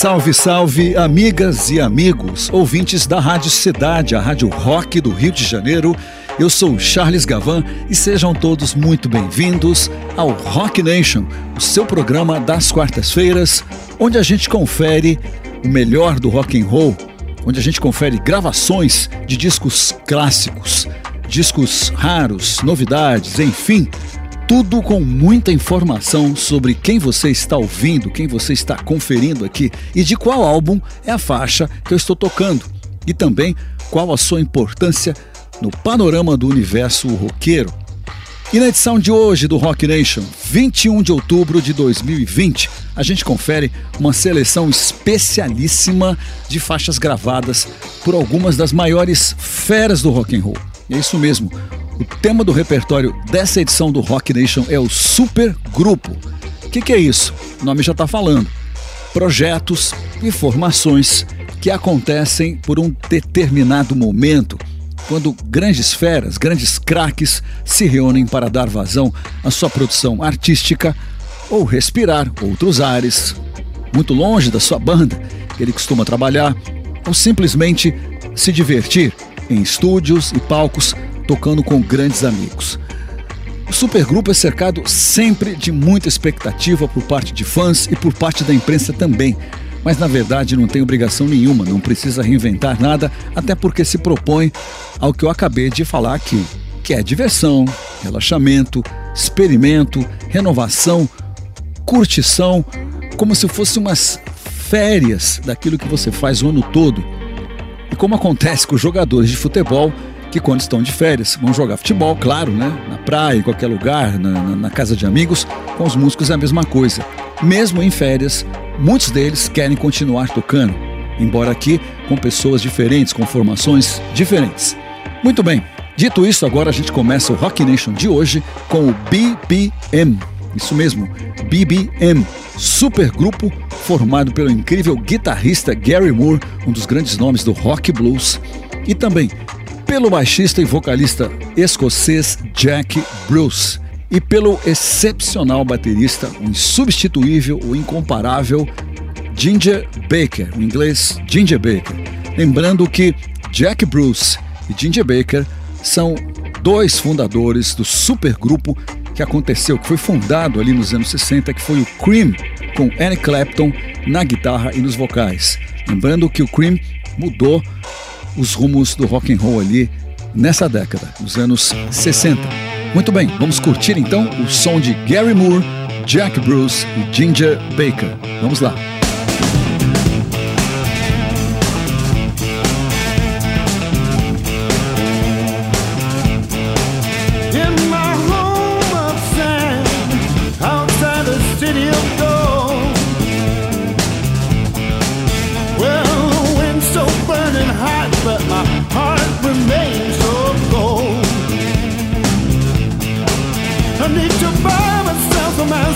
Salve, salve, amigas e amigos, ouvintes da Rádio Cidade, a Rádio Rock do Rio de Janeiro. Eu sou Charles Gavan e sejam todos muito bem-vindos ao Rock Nation, o seu programa das quartas-feiras, onde a gente confere o melhor do rock and roll, onde a gente confere gravações de discos clássicos, discos raros, novidades, enfim, tudo com muita informação sobre quem você está ouvindo, quem você está conferindo aqui e de qual álbum é a faixa que eu estou tocando. E também qual a sua importância no panorama do universo roqueiro. E na edição de hoje do Rock Nation, 21 de outubro de 2020, a gente confere uma seleção especialíssima de faixas gravadas por algumas das maiores feras do rock and roll. É isso mesmo, o tema do repertório dessa edição do Rock Nation é o Super Grupo. O que, que é isso? O nome já está falando. Projetos e formações que acontecem por um determinado momento, quando grandes feras, grandes craques se reúnem para dar vazão à sua produção artística ou respirar outros ares, muito longe da sua banda que ele costuma trabalhar, ou simplesmente se divertir em estúdios e palcos tocando com grandes amigos. O supergrupo é cercado sempre de muita expectativa por parte de fãs e por parte da imprensa também. Mas na verdade não tem obrigação nenhuma, não precisa reinventar nada, até porque se propõe ao que eu acabei de falar aqui, que é diversão, relaxamento, experimento, renovação, curtição, como se fossem umas férias daquilo que você faz o ano todo. E como acontece com os jogadores de futebol, que quando estão de férias vão jogar futebol, claro, né? Na praia, em qualquer lugar, na, na, na casa de amigos. Com os músicos é a mesma coisa. Mesmo em férias, muitos deles querem continuar tocando, embora aqui com pessoas diferentes, com formações diferentes. Muito bem, dito isso, agora a gente começa o Rock Nation de hoje com o BBM. Isso mesmo, BBM, supergrupo formado pelo incrível guitarrista Gary Moore, um dos grandes nomes do rock blues, e também pelo baixista e vocalista escocês Jack Bruce e pelo excepcional baterista, o insubstituível, o incomparável Ginger Baker, o inglês Ginger Baker. Lembrando que Jack Bruce e Ginger Baker são dois fundadores do supergrupo que aconteceu, que foi fundado ali nos anos 60, que foi o Cream, com Eric Clapton na guitarra e nos vocais. Lembrando que o Cream mudou os rumos do rock and roll ali nessa década, nos anos 60. Muito bem, vamos curtir então o som de Gary Moore, Jack Bruce e Ginger Baker. Vamos lá.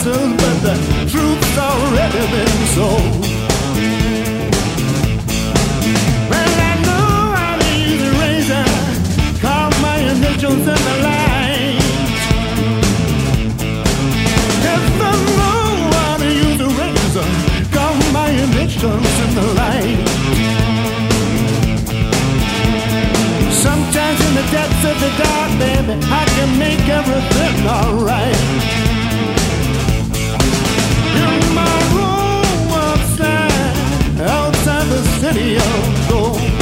But the truth's already been sold. Well, I know how to use a razor, carve my initials in the lines. If I know how to use a razor, carve my initials in the lines. Sometimes in the depths of the dark, baby, I can make everything alright. City of gold.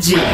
Cidade.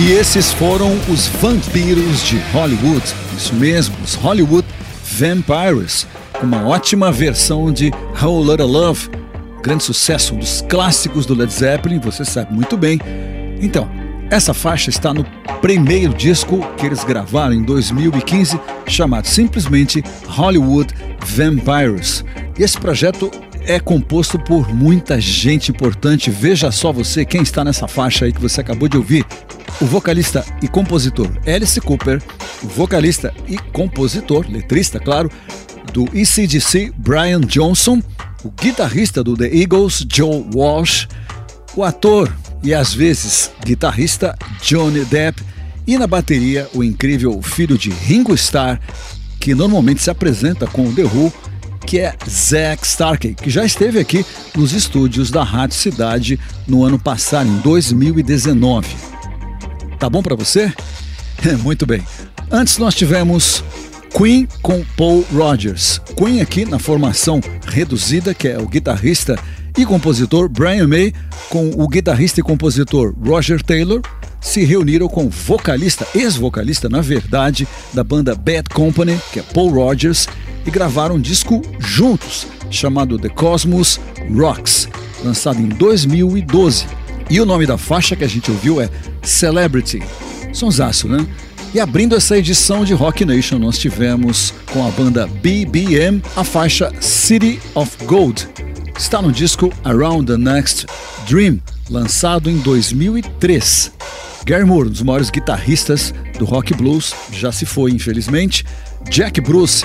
E esses foram os vampiros de Hollywood. Isso mesmo, os Hollywood Vampires. Uma ótima versão de Whole Lotta Love. Grande sucesso, um dos clássicos do Led Zeppelin, você sabe muito bem. Então, essa faixa está no primeiro disco que eles gravaram em 2015, chamado simplesmente Hollywood Vampires. Esse projeto é composto por muita gente importante. Veja só você quem está nessa faixa aí que você acabou de ouvir. O vocalista e compositor Alice Cooper, o vocalista e compositor, letrista, claro, do ECDC Brian Johnson, o guitarrista do The Eagles Joe Walsh, o ator e às vezes guitarrista Johnny Depp e na bateria o incrível filho de Ringo Starr, que normalmente se apresenta com o The Who, que é Zack Starkey, que já esteve aqui nos estúdios da Rádio Cidade no ano passado, em 2019. Tá bom para você? Muito bem. Antes nós tivemos Queen com Paul Rogers. Queen aqui na formação reduzida, que é o guitarrista e compositor Brian May com o guitarrista e compositor Roger Taylor se reuniram com o vocalista, ex-vocalista, na verdade, da banda Bad Company, que é Paul Rogers, e gravaram um disco juntos, chamado The Cosmos Rocks, lançado em 2012. E o nome da faixa que a gente ouviu é Celebrity. Sonsaço, né? E abrindo essa edição de Rock Nation, nós tivemos com a banda BBM a faixa City of Gold. Está no disco Around the Next Dream, lançado em 2003. Gary Moore, um dos maiores guitarristas do rock blues, já se foi, infelizmente. Jack Bruce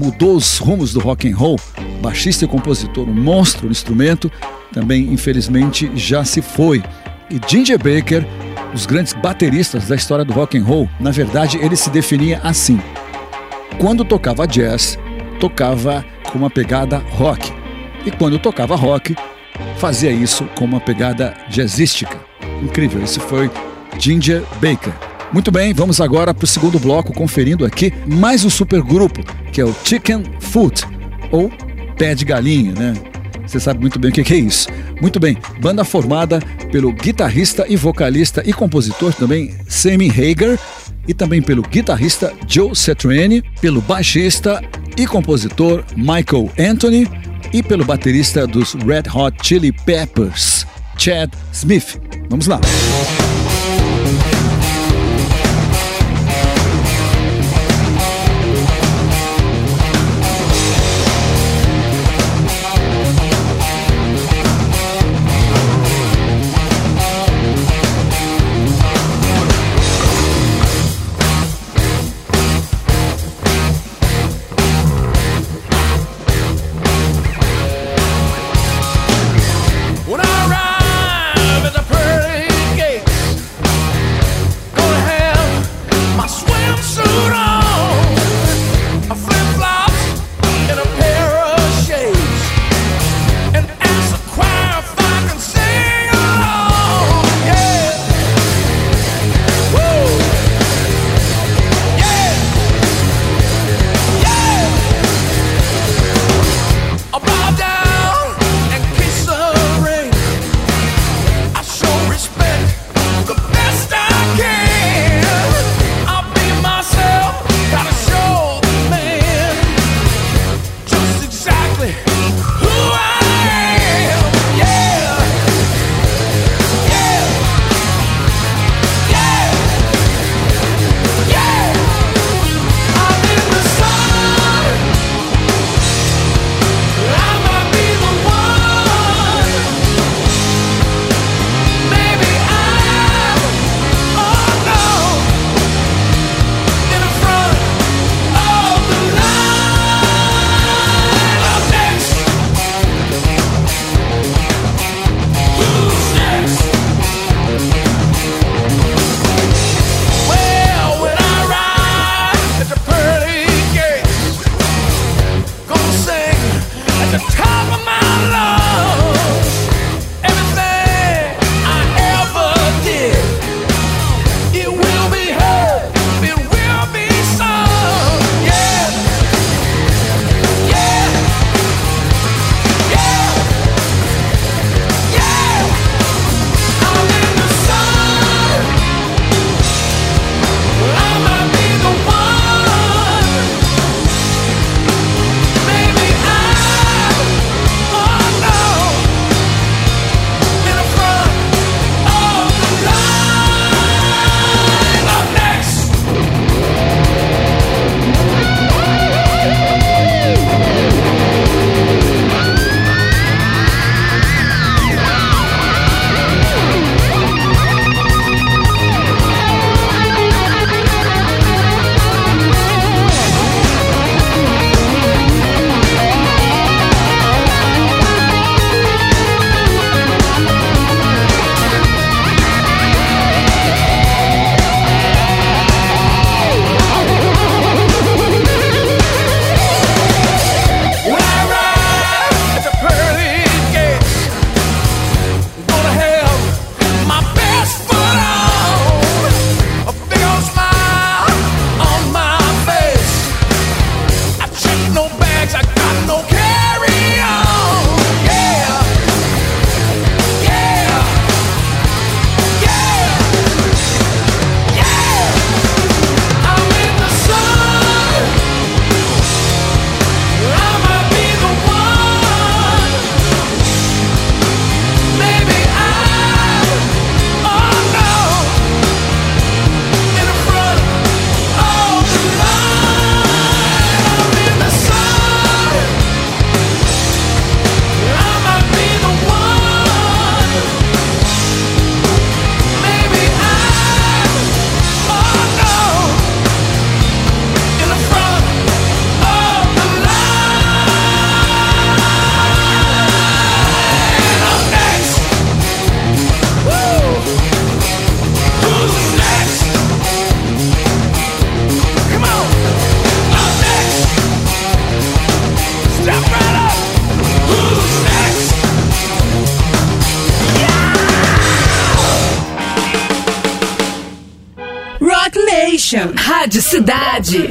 mudou os rumos do rock and roll, baixista e compositor, um monstro no instrumento, também infelizmente já se foi. E Ginger Baker, os grandes bateristas da história do rock and roll, na verdade ele se definia assim: quando tocava jazz, tocava com uma pegada rock, e quando tocava rock, fazia isso com uma pegada jazzística. Incrível, esse foi Ginger Baker. Muito bem, vamos agora para o segundo bloco, conferindo aqui mais um supergrupo, que é o Chicken Foot, ou Pé de Galinha, né? Você sabe muito bem o que é isso. Muito bem, banda formada pelo guitarrista e vocalista e compositor também Sammy Hagar e também pelo guitarrista Joe Satriani, pelo baixista e compositor Michael Anthony e pelo baterista dos Red Hot Chili Peppers, Chad Smith. Vamos lá. When Nation. Rádio Cidade.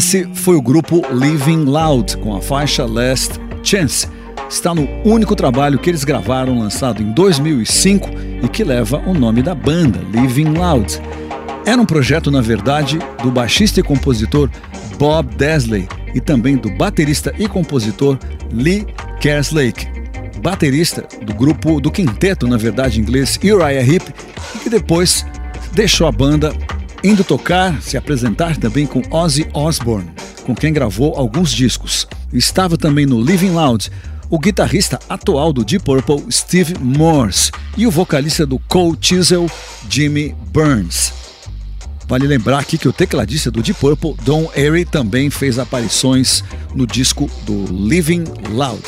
Esse foi o grupo Living Loud com a faixa Last Chance. Está no único trabalho que eles gravaram, lançado em 2005 e que leva o nome da banda, Living Loud. Era um projeto, na verdade, do baixista e compositor Bob Desley e também do baterista e compositor Lee Kerslake, baterista do grupo do quinteto, na verdade, inglês Uriah Heep, que depois deixou a banda indo tocar, se apresentar também com Ozzy Osbourne, com quem gravou alguns discos. Estava também no Living Loud o guitarrista atual do Deep Purple, Steve Morse, e o vocalista do Cold Chisel, Jimmy Burns. Vale lembrar aqui que o tecladista do Deep Purple, Don Airey, também fez aparições no disco do Living Loud.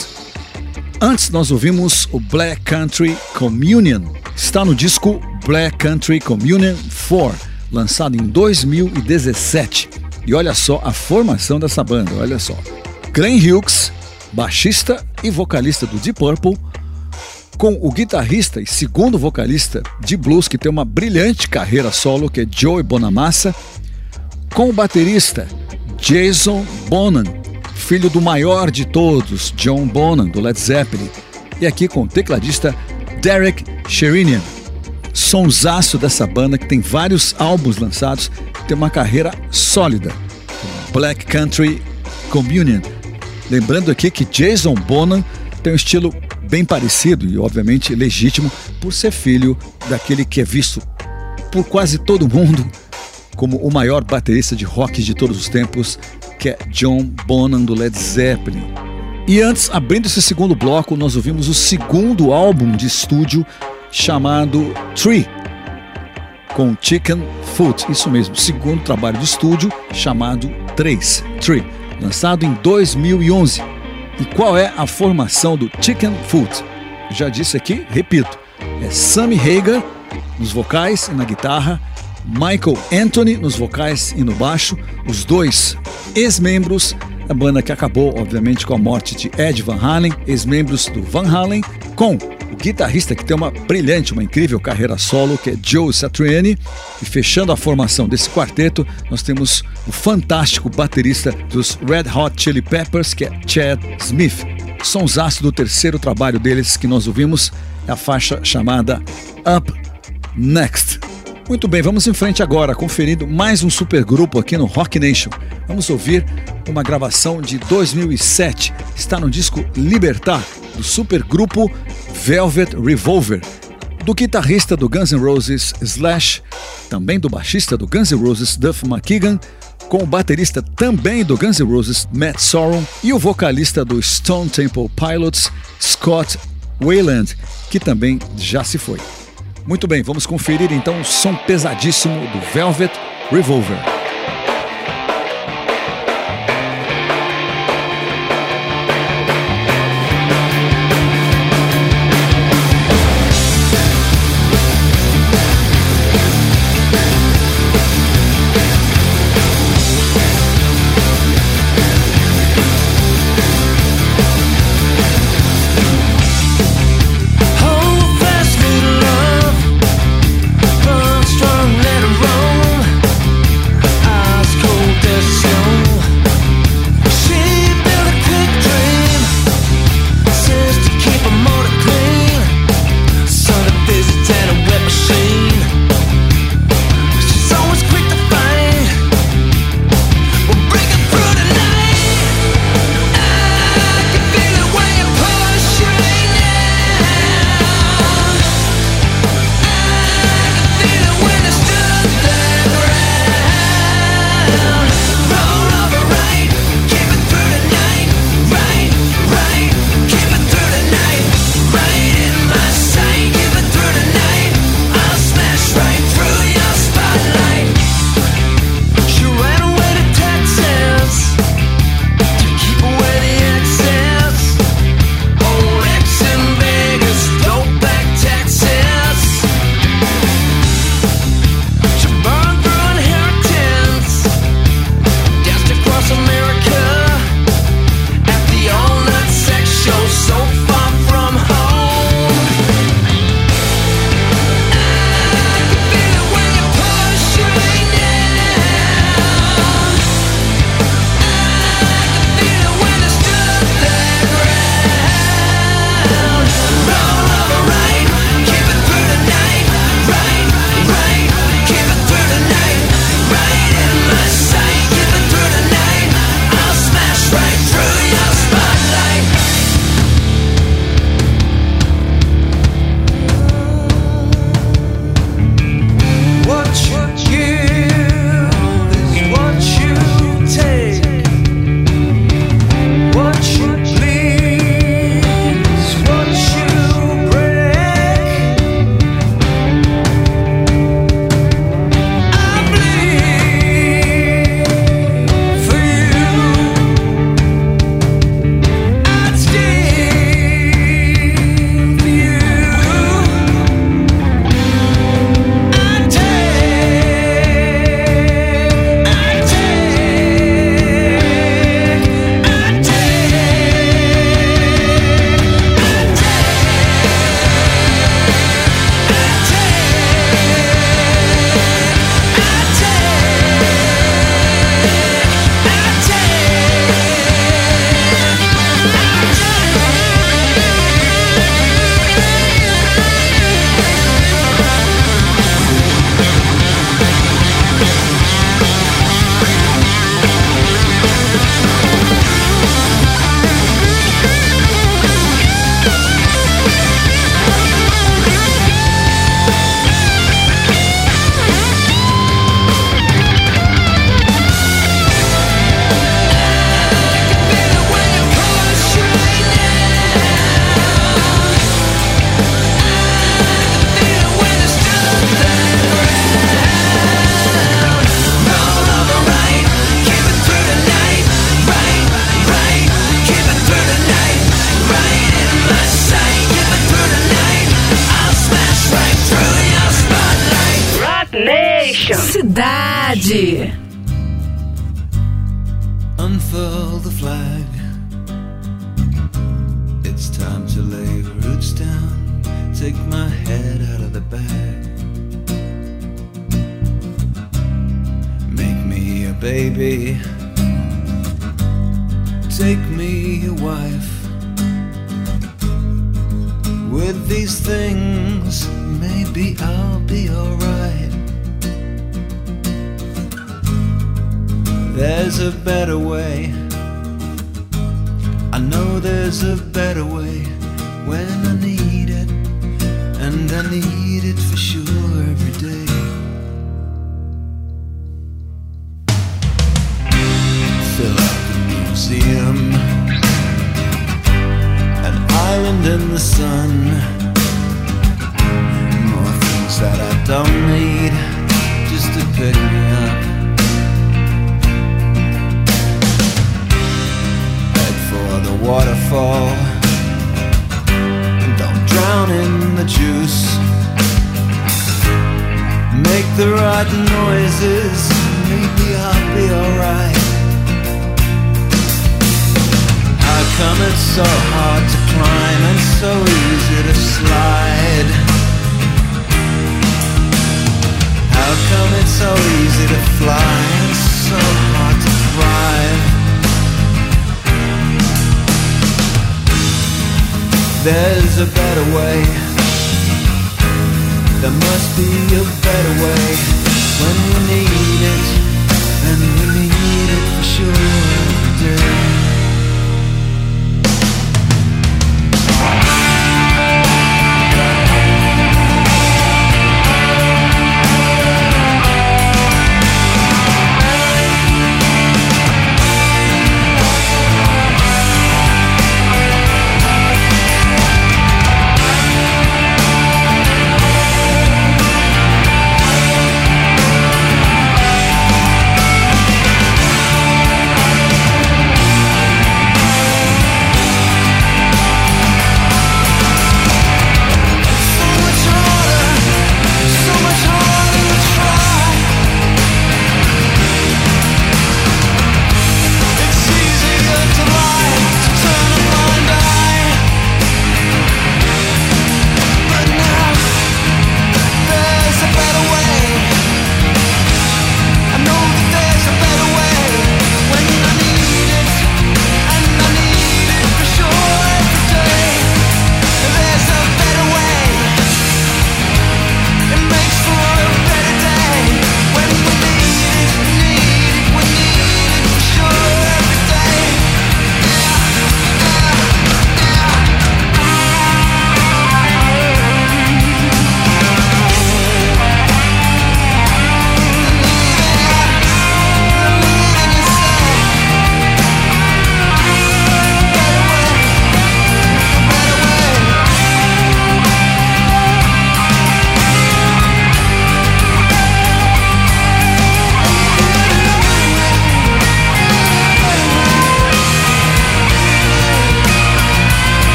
Antes nós ouvimos o Black Country Communion, está no disco Black Country Communion 4, lançado em 2017. E olha só a formação dessa banda, olha só. Glenn Hughes, baixista e vocalista do Deep Purple, com o guitarrista e segundo vocalista de blues que tem uma brilhante carreira solo, que é Joey Bonamassa, com o baterista Jason Bonham, filho do maior de todos, John Bonham, do Led Zeppelin, e aqui com o tecladista Derek Sherinian. Sonsaço dessa banda que tem vários álbuns lançados, tem uma carreira sólida. Black Country Communion. Lembrando aqui que Jason Bonham tem um estilo bem parecido e, obviamente, legítimo por ser filho daquele que é visto por quase todo mundo como o maior baterista de rock de todos os tempos, que é John Bonham do Led Zeppelin. E antes, abrindo esse segundo bloco, nós ouvimos o segundo álbum de estúdio chamado Tree, com Chicken Foot, isso mesmo, segundo trabalho de estúdio chamado 3, Tree, lançado em 2011. E qual é a formação do Chicken Foot? Já disse aqui, repito, é Sammy Hagar nos vocais e na guitarra, Michael Anthony nos vocais e no baixo, os dois ex-membros da banda que acabou, obviamente, com a morte de Ed Van Halen, ex-membros do Van Halen, com o guitarrista que tem uma brilhante, uma incrível carreira solo, que é Joe Satriani. E fechando a formação desse quarteto, nós temos o fantástico baterista dos Red Hot Chili Peppers, que é Chad Smith. Sonsaço do terceiro trabalho deles que nós ouvimos é a faixa chamada Up Next. Muito bem, vamos em frente agora, conferindo mais um supergrupo aqui no Rock Nation. Vamos ouvir uma gravação de 2007, está no disco Libertar, do supergrupo Velvet Revolver, do guitarrista do Guns N' Roses Slash, também do baixista do Guns N' Roses Duff McKagan, com o baterista também do Guns N' Roses Matt Sorum e o vocalista do Stone Temple Pilots Scott Wayland, que também já se foi. Muito bem, vamos conferir então o som pesadíssimo do Velvet Revolver. Waterfall. And don't drown in the juice. Make the right noises, maybe I'll be alright. How come it's so hard to climb and so easy to slide? How come it's so easy to fly and so hard to thrive? There's a better way. There must be a better way. When we need it, and we need it for sure every day.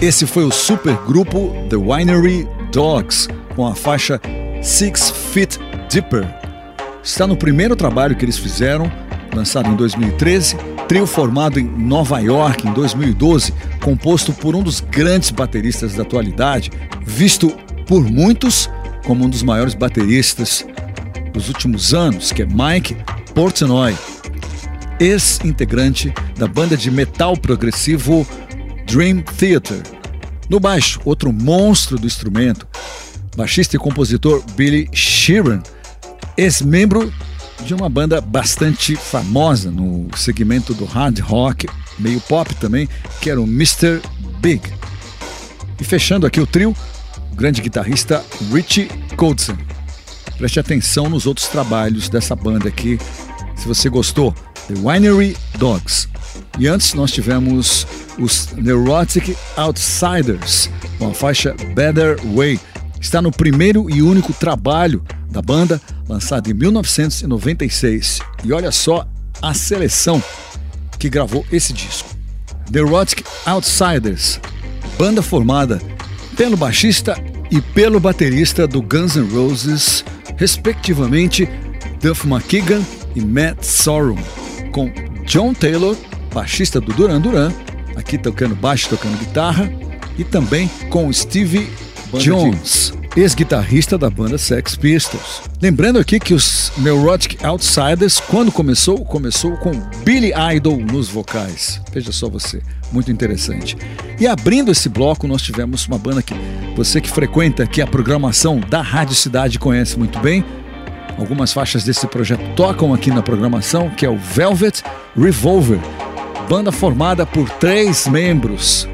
Esse foi o supergrupo The Winery Dogs com a faixa Six Feet Deeper. Está no primeiro trabalho que eles fizeram, lançado em 2013, trio formado em Nova York em 2012, composto por um dos grandes bateristas da atualidade, visto por muitos como um dos maiores bateristas dos últimos anos, que é Mike Portnoy, ex-integrante da banda de metal progressivo Dream Theater. No baixo, outro monstro do instrumento, baixista e compositor Billy Sheeran, ex-membro de uma banda bastante famosa no segmento do hard rock, meio pop também, que era o Mr. Big. E fechando aqui o trio, o grande guitarrista Richie Kotzen. Preste atenção nos outros trabalhos dessa banda aqui, se você gostou. The Winery Dogs. E antes nós tivemos os Neurotic Outsiders, com a faixa Better Way. Está no primeiro e único trabalho da banda, lançado em 1996. E olha só a seleção que gravou esse disco. Neurotic Outsiders, banda formada pelo baixista e pelo baterista do Guns N' Roses, respectivamente Duff McKagan e Matt Sorum, com John Taylor, baixista do Duran Duran, aqui tocando baixo, tocando guitarra, e também com Stevie Jones, ex-guitarrista da banda Sex Pistols. Lembrando aqui que os Neurotic Outsiders, quando começou, começou com Billy Idol nos vocais. Veja só você, muito interessante. E abrindo esse bloco, nós tivemos uma banda que você que frequenta aqui a programação da Rádio Cidade conhece muito bem, Algumas faixas desse projeto tocam aqui na programação, que é o Velvet Revolver, banda formada por três membros,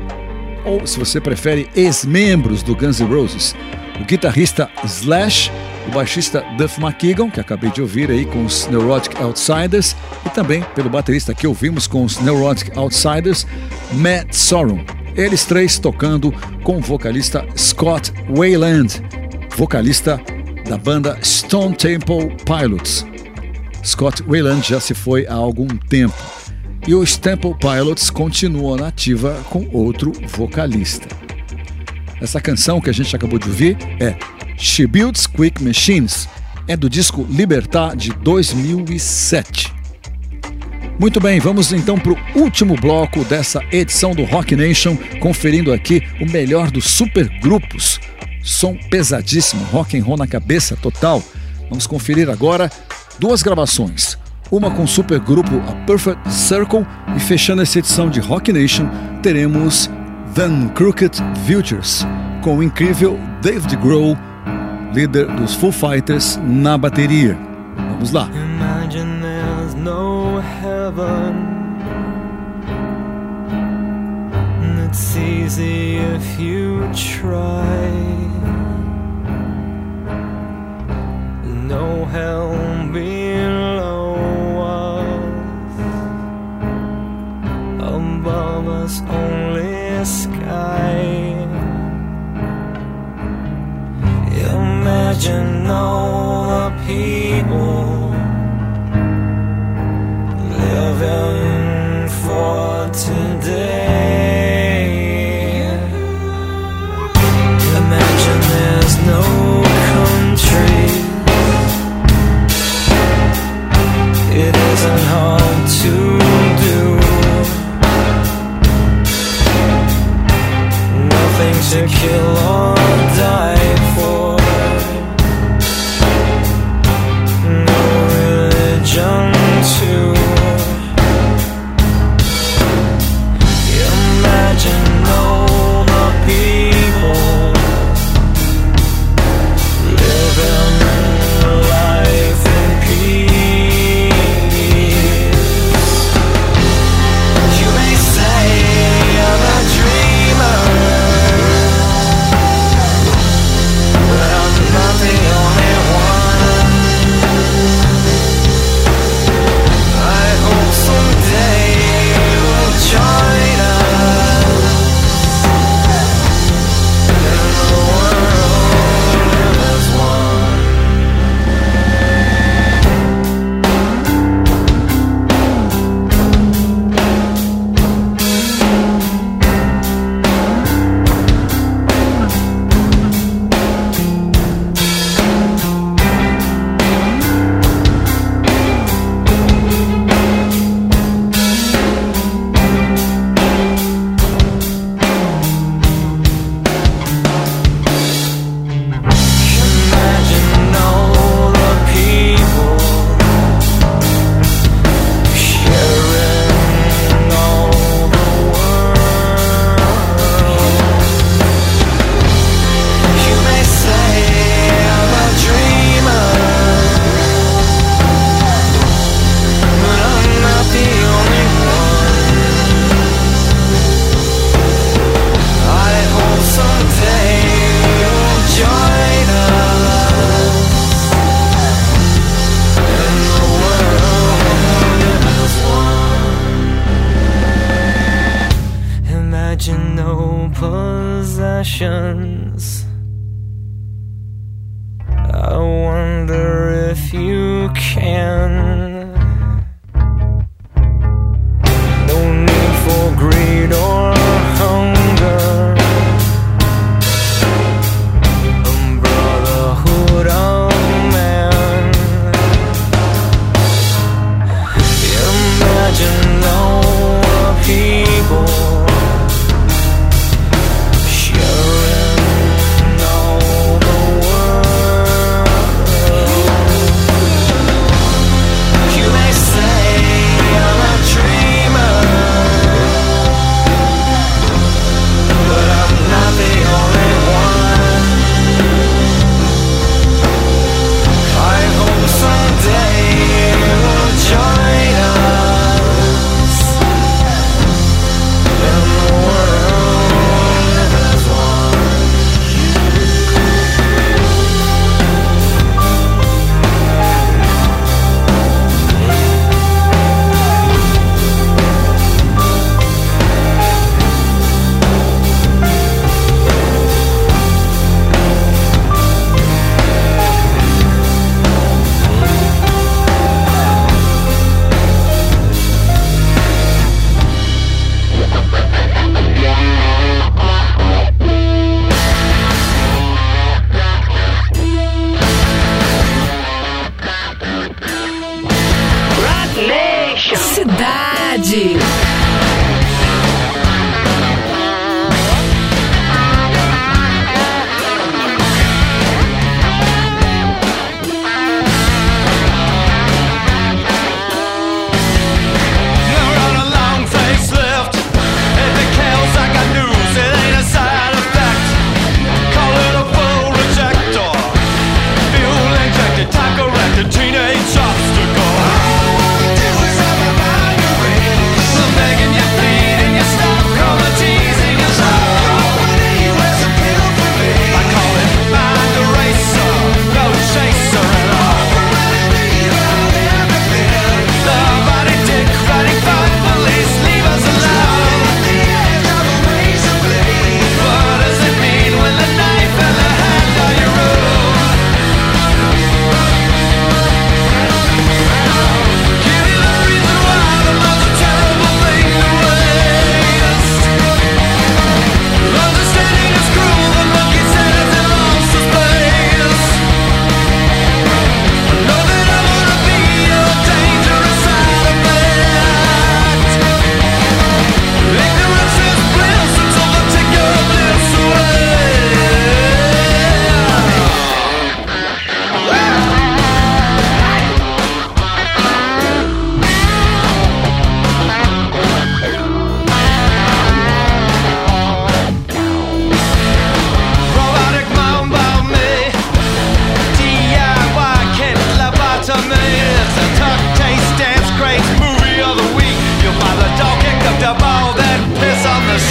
ou se você prefere, ex-membros do Guns N' Roses. O guitarrista Slash, o baixista Duff McKagan, que acabei de ouvir aí com os Neurotic Outsiders, e também pelo baterista que ouvimos com os Neurotic Outsiders, Matt Sorum. Eles três tocando com o vocalista Scott Wayland, vocalista da banda Stone Temple Pilots. Scott Wayland já se foi há algum tempo e os Temple Pilots continuam na ativa com outro vocalista. Essa canção que a gente acabou de ouvir é She Builds Quick Machines, é do disco Libertar de 2007. Muito bem, vamos então para o último bloco dessa edição do Rock Nation, conferindo aqui o melhor dos supergrupos som pesadíssimo, rock and roll na cabeça total. Vamos conferir agora duas gravações. Uma com o supergrupo A Perfect Circle e fechando essa edição de Rock Nation, teremos The Crooked Futures com o incrível David Grohl, líder dos Foo Fighters, na bateria. Vamos lá. Imagine there's no heaven. It's easy if you try. No hell below Above us, only sky. Imagine all the people living for today. to kill all Cidade.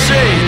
see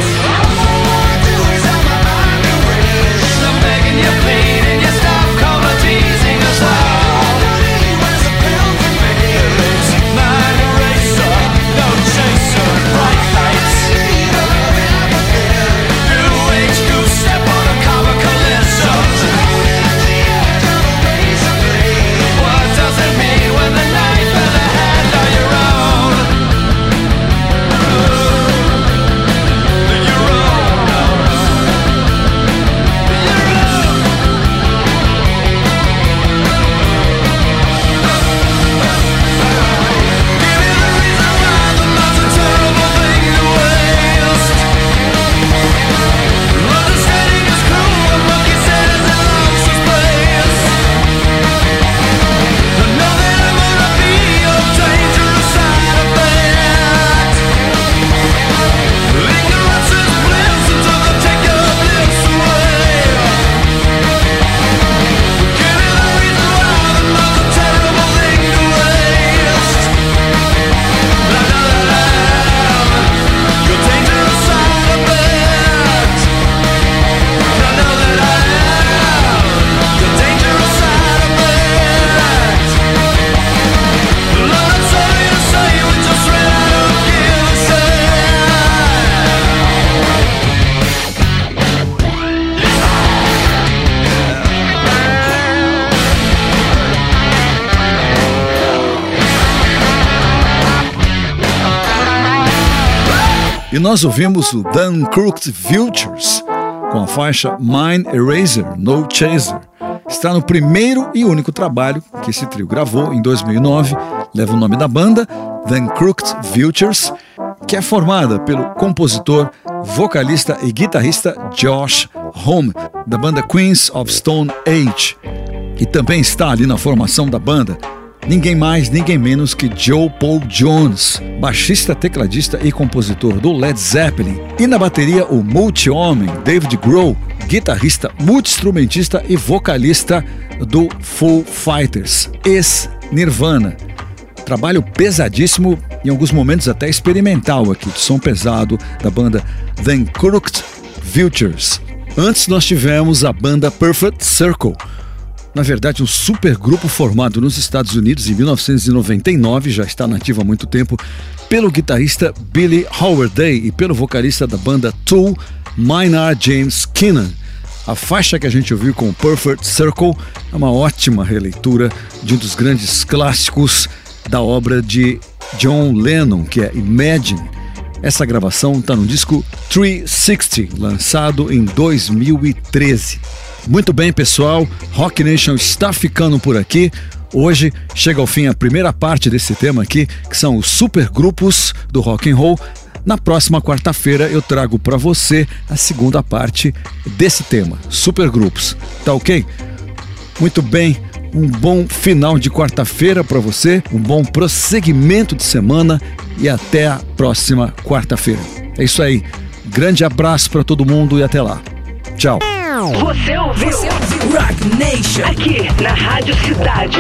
nós ouvimos o Dan Crooked Vultures com a faixa Mind Eraser, No Chaser. Está no primeiro e único trabalho que esse trio gravou em 2009, leva o nome da banda, Dan Crooked Vultures, que é formada pelo compositor, vocalista e guitarrista Josh Homme, da banda Queens of Stone Age. E também está ali na formação da banda ninguém mais, ninguém menos que Joe Paul Jones, baixista, tecladista e compositor do Led Zeppelin. E na bateria, o multi-homem David Grohl, guitarrista, multi-instrumentista e vocalista do Foo Fighters, ex-Nirvana. Trabalho pesadíssimo, em alguns momentos até experimental aqui, de som pesado da banda The Crooked Vultures. Antes nós tivemos a banda Perfect Circle, na verdade, um supergrupo formado nos Estados Unidos em 1999, já está nativo há muito tempo, pelo guitarrista Billy Howard-Day e pelo vocalista da banda Tool, Maynard James Keenan. A faixa que a gente ouviu com Perfect Circle é uma ótima releitura de um dos grandes clássicos da obra de John Lennon, que é Imagine. Essa gravação está no disco 360, lançado em 2013. Muito bem, pessoal, Rock Nation está ficando por aqui. Hoje chega ao fim a primeira parte desse tema aqui, que são os supergrupos do rock and roll. Na próxima quarta-feira eu trago para você a segunda parte desse tema, supergrupos. Tá OK? Muito bem. Um bom final de quarta-feira para você, um bom prosseguimento de semana e até a próxima quarta-feira. É isso aí. Grande abraço para todo mundo e até lá. Tchau. Você ouviu? Você ouviu? Rock Nation. Aqui na Rádio Cidade.